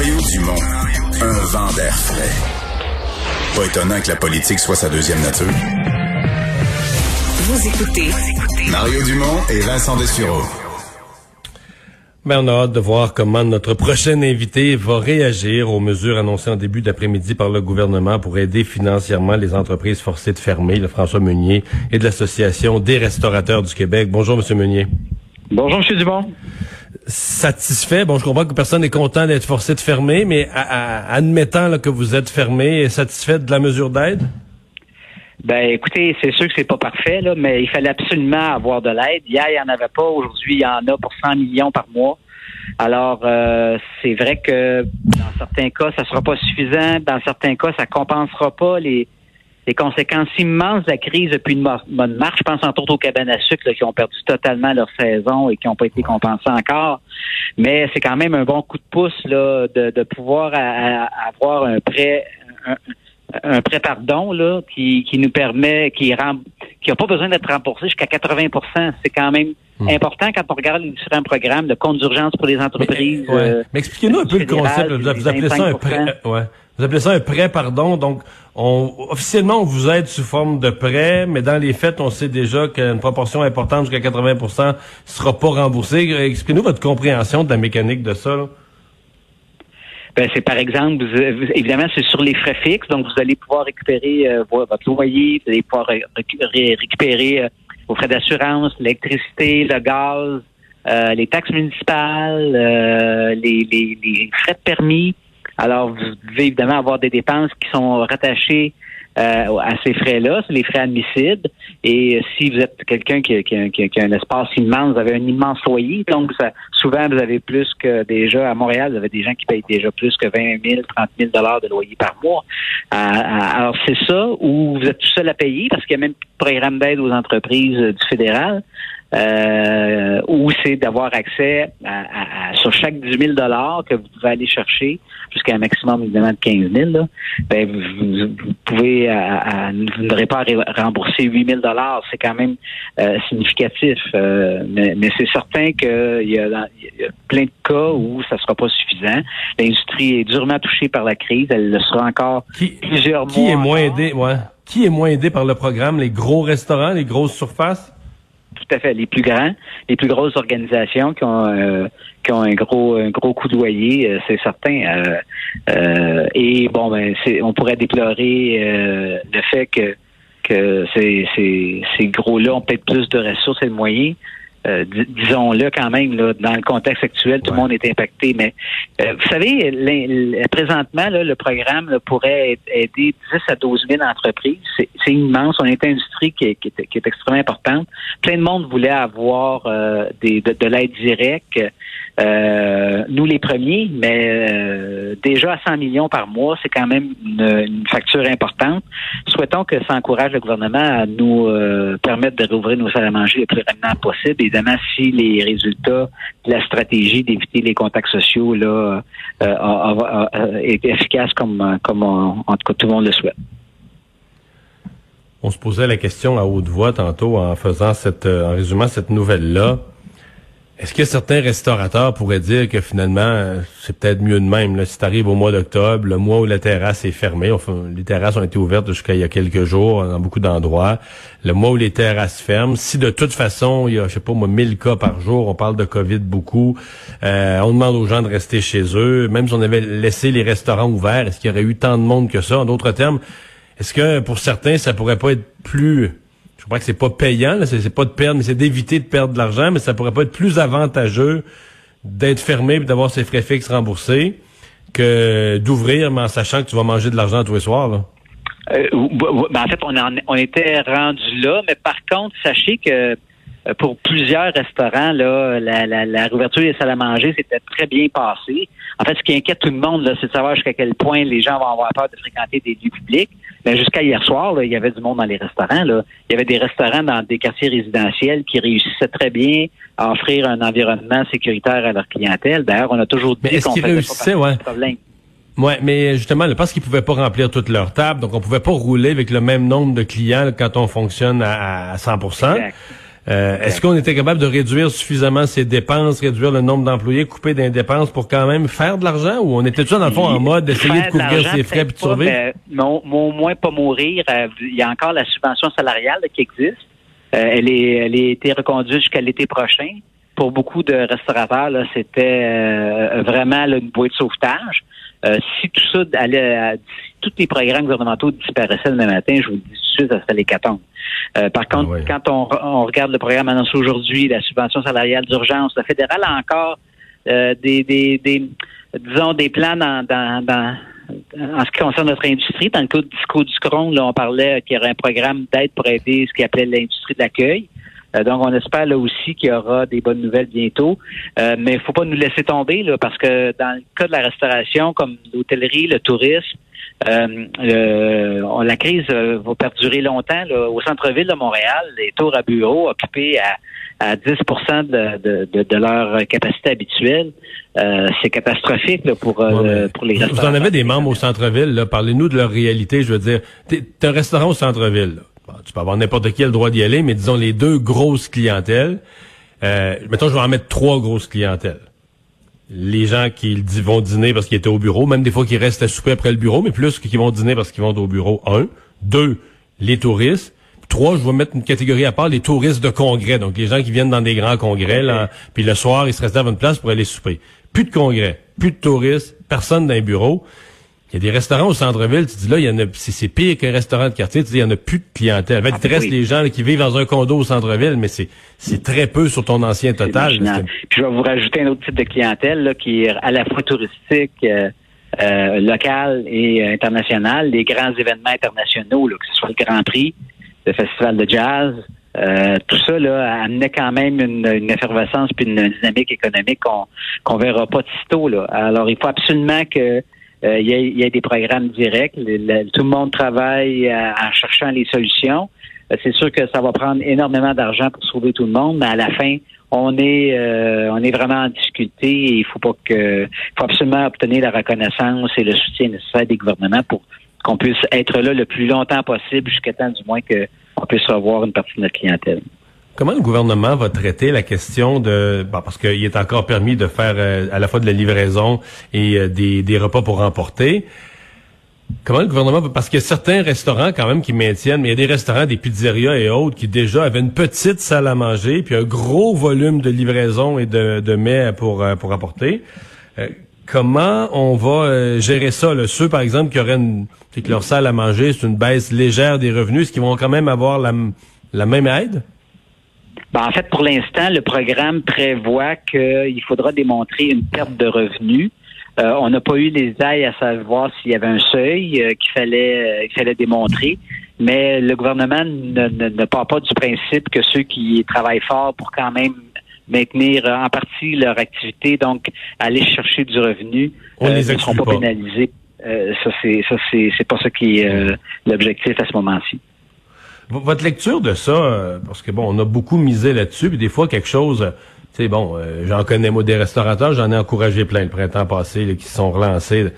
Mario Dumont, un vent d'air frais. Pas étonnant que la politique soit sa deuxième nature. Vous écoutez Mario Dumont et Vincent Dessureau. Ben, on a hâte de voir comment notre prochain invité va réagir aux mesures annoncées en début d'après-midi par le gouvernement pour aider financièrement les entreprises forcées de fermer, le François Meunier et de l'Association des restaurateurs du Québec. Bonjour, Monsieur Meunier. Bonjour, M. Dumont. Satisfait. Bon, je comprends que personne n'est content d'être forcé de fermer, mais admettant là, que vous êtes fermé, satisfait de la mesure d'aide? Ben, écoutez, c'est sûr que c'est pas parfait, là, mais il fallait absolument avoir de l'aide. Hier, il n'y en avait pas. Aujourd'hui, il y en a pour 100 millions par mois. Alors, euh, c'est vrai que dans certains cas, ça sera pas suffisant. Dans certains cas, ça compensera pas les, les conséquences immenses de la crise depuis une bonne marche. Je pense entre autres aux cabanes à sucre qui ont perdu totalement leur saison et qui n'ont pas été compensées encore. Mais c'est quand même un bon coup de pouce là, de, de pouvoir avoir un prêt, un prêt pardon là qui, qui nous permet qui rend qui a pas besoin d'être remboursé jusqu'à 80% C'est quand même hmm. important quand on regarde les différents programmes de compte d'urgence pour les entreprises. Mais, euh, expliquez-nous un peu le concept. Vous, appelez ça un prêt. Ouais. Vous appelez ça un prêt pardon. Donc, on, officiellement, on vous aide sous forme de prêt, mais dans les faits, on sait déjà qu'une proportion importante jusqu'à 80% sera pas remboursée. Expliquez-nous votre compréhension de la mécanique de ça. Là. Ben, c'est par exemple, évidemment, c'est sur les frais fixes, donc vous allez pouvoir récupérer euh, votre loyer, vous allez pouvoir récupérer euh, vos frais d'assurance, l'électricité, le gaz, euh, les taxes municipales, les, les, les, frais de permis. Alors, vous devez évidemment avoir des dépenses qui sont rattachées euh, à ces frais-là, c'est les frais admissibles. Et si vous êtes quelqu'un qui, a un espace immense, vous avez un immense loyer, donc ça, souvent vous avez plus que déjà à Montréal, vous avez des gens qui payent déjà plus que 20 000, 30 000 dollars de loyer par mois. Euh, euh, alors c'est ça, ou vous êtes tout seul à payer parce qu'il y a même programme d'aide aux entreprises du fédéral euh, ou c'est d'avoir accès à, sur chaque 10 000 dollars que vous pouvez aller chercher jusqu'à un maximum évidemment de 15 000. Là, ben vous, pouvez, vous n'aurez pas à rembourser 8 000 dollars. C'est quand même euh, significatif, euh, mais, c'est certain qu'il y, y, a plein de cas où ça sera pas suffisant. L'industrie est durement touchée par la crise. Elle le sera encore plusieurs qui mois. Est moins aidé, ouais. Qui est moins aidé par le programme? Les gros restaurants, les grosses surfaces? Tout à fait. Les plus grands, les plus grosses organisations qui ont euh, qui ont un gros un gros coup de loyer, euh, c'est certain. Euh, et bon, ben, on pourrait déplorer le fait que que ces, ces, ces gros-là ont peut-être plus de ressources et de moyens. Euh, disons-le quand même, là, dans le contexte actuel, tout le monde est impacté. Mais euh, vous savez, présentement, là, le programme pourrait aider 10 à 12 000 entreprises. C'est immense. On est une industrie qui est, qui, est, extrêmement importante. Plein de monde voulait avoir euh, des, de, de l'aide directe. Euh, nous les premiers, mais euh, déjà à 100 millions par mois, c'est quand même une, facture importante. Souhaitons que ça encourage le gouvernement à nous euh, permettre de rouvrir nos salles à manger le plus rapidement possible. Évidemment, si les résultats de la stratégie d'éviter les contacts sociaux là est efficace comme comme en tout cas tout le monde le souhaite. On se posait la question à haute voix tantôt en faisant cette en résumant cette nouvelle là. Est-ce que certains restaurateurs pourraient dire que finalement, c'est peut-être mieux de même, là, si tu arrives au mois d'octobre, le mois où la terrasse est fermée, enfin, les terrasses ont été ouvertes jusqu'à il y a quelques jours dans beaucoup d'endroits, le mois où les terrasses ferment, si de toute façon, il y a, je sais pas moi, 1000 cas par jour, on parle de COVID beaucoup, euh, on demande aux gens de rester chez eux, même si on avait laissé les restaurants ouverts, est-ce qu'il y aurait eu tant de monde que ça? En d'autres termes, est-ce que pour certains, ça pourrait pas être plus je crois que c'est pas payant, c'est pas de perdre, mais c'est d'éviter de perdre de l'argent, mais ça pourrait pas être plus avantageux d'être fermé et d'avoir ses frais fixes remboursés que d'ouvrir, en sachant que tu vas manger de l'argent tous les soirs. Euh, ben, en fait, on, on était rendu là, mais par contre, sachez que pour plusieurs restaurants, là, la, la, la réouverture des salles à manger s'était très bien passée. En fait, ce qui inquiète tout le monde, là, c'est de savoir jusqu'à quel point les gens vont avoir peur de fréquenter des lieux publics. Mais jusqu'à hier soir, là, il y avait du monde dans les restaurants. Là. Il y avait des restaurants dans des quartiers résidentiels qui réussissaient très bien à offrir un environnement sécuritaire à leur clientèle. D'ailleurs, on a toujours dit qu'on faisait pas ouais. problème. Ouais, mais justement, parce qu'ils pouvaient pas remplir toutes leurs tables, donc on pouvait pas rouler avec le même nombre de clients quand on fonctionne à, à 100 euh, Est-ce qu'on était capable de réduire suffisamment ses dépenses, réduire le nombre d'employés, couper des dépenses pour quand même faire de l'argent ou on était toujours dans le fond en mode d'essayer de couvrir ses frais et de sauver? Mais, au moins pas mourir. Euh, il y a encore la subvention salariale qui existe. Euh, elle est elle a été reconduite jusqu'à l'été prochain. Pour beaucoup de restaurateurs, c'était vraiment une bouée de sauvetage. si tout ça allait, si tous les programmes gouvernementaux disparaissaient le même matin, je vous dis ça serait les euh, par contre, ah quand on, regarde le programme annoncé aujourd'hui, la subvention salariale d'urgence, le fédéral a encore euh, des, des, disons, des plans dans, dans, en ce qui concerne notre industrie. Dans le cas du discours du Cron, là, on parlait qu'il y aurait un programme d'aide pour aider ce qu'on appelait l'industrie de l'accueil. Euh, donc, on espère là aussi qu'il y aura des bonnes nouvelles bientôt. mais il faut pas nous laisser tomber là, parce que dans le cas de la restauration, comme l'hôtellerie, le tourisme, euh, la crise euh, va perdurer longtemps. Au centre-ville de Montréal, les tours à bureaux occupés à, à 10 de, de, de, leur capacité habituelle, euh, c'est catastrophique pour, euh, pour les restaurants. Vous en avez des membres au centre-ville. Parlez-nous de leur réalité. Je veux dire, t'es un restaurant au centre-ville. tu peux avoir n'importe qui le droit d'y aller, mais disons les deux grosses clientèles. Euh, mettons, je vais en mettre trois grosses clientèles les gens qui vont dîner parce qu'ils étaient au bureau, même des fois qui restent à souper après le bureau, mais plus qui vont dîner parce qu'ils vont au bureau. Un. Deux, les touristes. Trois, je vais mettre une catégorie à part, les touristes de congrès. Donc, les gens qui viennent dans des grands congrès, là, puis le soir, ils se réservent une place pour aller souper. Plus de congrès, plus de touristes, personne dans les bureaux. Il y a des restaurants au centre-ville, tu dis là, il y en a, c'est pire qu'un restaurant de quartier, tu dis, il y en a plus de clientèle. En fait, il reste les gens qui vivent dans un condo au centre-ville, mais c'est, c'est très peu sur ton ancien total. Puis je vais vous rajouter un autre type de clientèle, là, qui est à la fois touristique, euh, euh local et euh, international, les grands événements internationaux, là, que ce soit le Grand Prix, le Festival de jazz, euh, tout ça là, amenait quand même une, une effervescence puis une dynamique économique qu'on qu'on verra pas de sitôt. Là. Alors, il faut absolument que il y, a, des programmes directs. tout le monde travaille euh, en cherchant les solutions. Euh, c'est sûr que ça va prendre énormément d'argent pour sauver tout le monde, mais à la fin, on est on est vraiment en difficulté et il faut pas que faut absolument obtenir la reconnaissance et le soutien nécessaire des gouvernements pour qu'on puisse être là le plus longtemps possible jusqu'à temps du moins qu'on puisse revoir une partie de notre clientèle. Comment le gouvernement va traiter la question de parce qu'il est encore permis de faire euh, à la fois de la livraison et euh, des, des, repas pour emporter. Comment le gouvernement parce qu'il y a certains restaurants quand même qui maintiennent, mais il y a des restaurants, des pizzerias et autres qui déjà avaient une petite salle à manger puis un gros volume de livraison et de, de mets pour euh, pour apporter. comment on va gérer ça? Là? Ceux par exemple qui auraient une que leur salle à manger, c'est une baisse légère des revenus, est-ce qu'ils vont quand même avoir la, la même aide? Ben, en fait, pour l'instant, le programme prévoit qu'il faudra démontrer une perte de revenus. Euh, on n'a pas eu les ailes à savoir s'il y avait un seuil euh, qu'il fallait, euh, qu'il fallait démontrer, mais le gouvernement ne, ne, part pas du principe que ceux qui travaillent fort pour quand même maintenir en partie leur activité, donc aller chercher du revenu, ne seront pas, pénalisés. ça, c'est ça, c'est pas ça qui est l'objectif à ce moment-ci. Votre lecture de ça, euh, parce que bon, on a beaucoup misé là-dessus, puis des fois quelque chose, euh, tu sais, bon, euh, j'en connais moi des restaurateurs, j'en ai encouragé plein le printemps passé qui se sont relancés.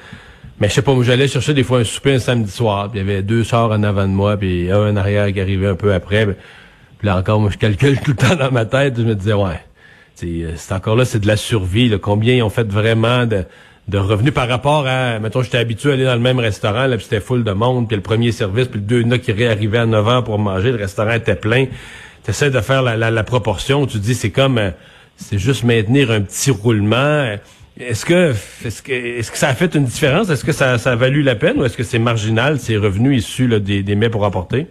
Mais je sais pas, moi j'allais chercher des fois un souper un samedi soir, puis il y avait deux chars en avant de moi, puis un en arrière qui arrivait un peu après. Puis là encore, moi je calcule tout le temps dans ma tête, je me disais ouais, c'est encore là, c'est de la survie. Là, combien ils ont fait vraiment de de revenus par rapport à, mettons, j'étais habitué à aller dans le même restaurant, là, puis c'était full de monde, puis le premier service, puis le deux là, qui réarrivaient à 9 heures pour manger, le restaurant était plein. Tu essaies de faire la, la, proportion, tu dis c'est comme euh, c'est juste maintenir un petit roulement. Est-ce que est-ce que est-ce que ça a fait une différence? Est-ce que ça, ça a valu la peine ou est-ce que c'est marginal, ces revenus issus là, des, des mets pour apporter?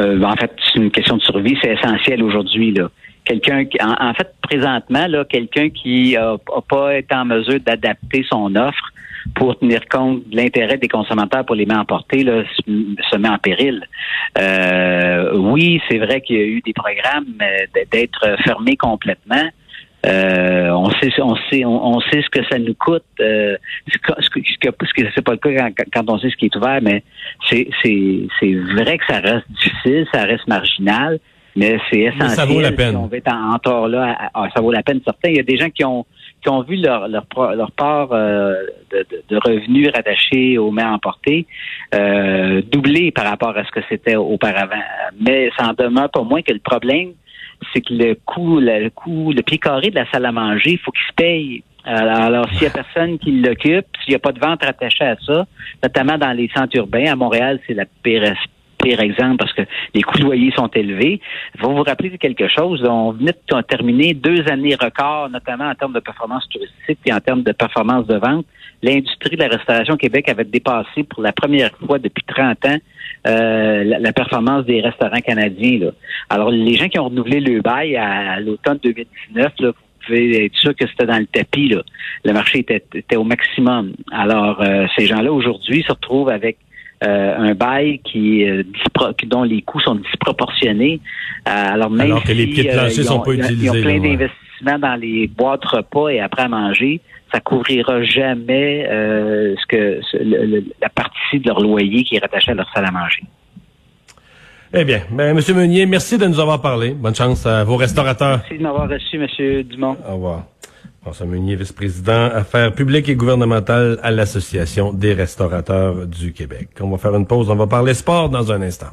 Euh, en fait, c'est une question de survie, c'est essentiel aujourd'hui. là quelqu'un qui, en, fait, présentement, là, quelqu'un qui n'a pas été en mesure d'adapter son offre pour tenir compte de l'intérêt des consommateurs pour les mains emportées là, se met en péril. Euh, oui, c'est vrai qu'il y a eu des programmes d'être fermés complètement. Euh, on sait, on sait, on, sait ce que ça nous coûte. Euh, ce que, ce que, c'est pas le cas quand, on sait ce qui est ouvert, mais c'est, c'est, c'est vrai que ça reste difficile, ça reste marginal, mais c'est essentiel. ça vaut la peine. Si on va être en, là, ça vaut la peine. Certains, il y a des gens qui ont qui ont vu leur leur, leur part euh, de, de, revenus rattachés aux mains emportées euh, doubler par rapport à ce que c'était auparavant. Mais ça en demeure pas moins que le problème, c'est que le coût, le coût, le pied carré de la salle à manger, il faut qu'il se paye. Alors, s'il y a personne qui l'occupe, s'il n'y a pas de vente rattachée à ça, notamment dans les centres urbains, à Montréal, c'est la pire, pire exemple parce que les coûts de loyer sont élevés. Vous vous rappelez de quelque chose, on venait de terminer deux années records, notamment en termes de performance touristique et en termes de performance de vente. L'industrie de la restauration au Québec avait dépassé pour la première fois depuis 30 ans euh, la, performance des restaurants canadiens. Alors, les gens qui ont renouvelé le bail à, l'automne 2019, là, vous pouvez être sûr que c'était dans le tapis. Le marché était, était au maximum. Alors, euh, ces gens-là, aujourd'hui, se retrouvent avec euh, un bail qui, dont les coûts sont disproportionnés. alors, même alors que les pieds de plancher sont pas utilisés. Ils ont plein d'investissements dans les boîtes repas et après à manger ça couvrira jamais euh, ce que la partie de leur loyer qui est rattachée à leur salle à manger. Eh bien, ben, Monsieur Meunier, merci de nous avoir parlé. Bonne chance à vos restaurateurs. Merci de m'avoir reçu, Monsieur Dumont. Au revoir. François Meunier, vice-président Affaires publiques et gouvernementales à l'Association des restaurateurs du Québec. On va faire une pause, on va parler sport dans un instant.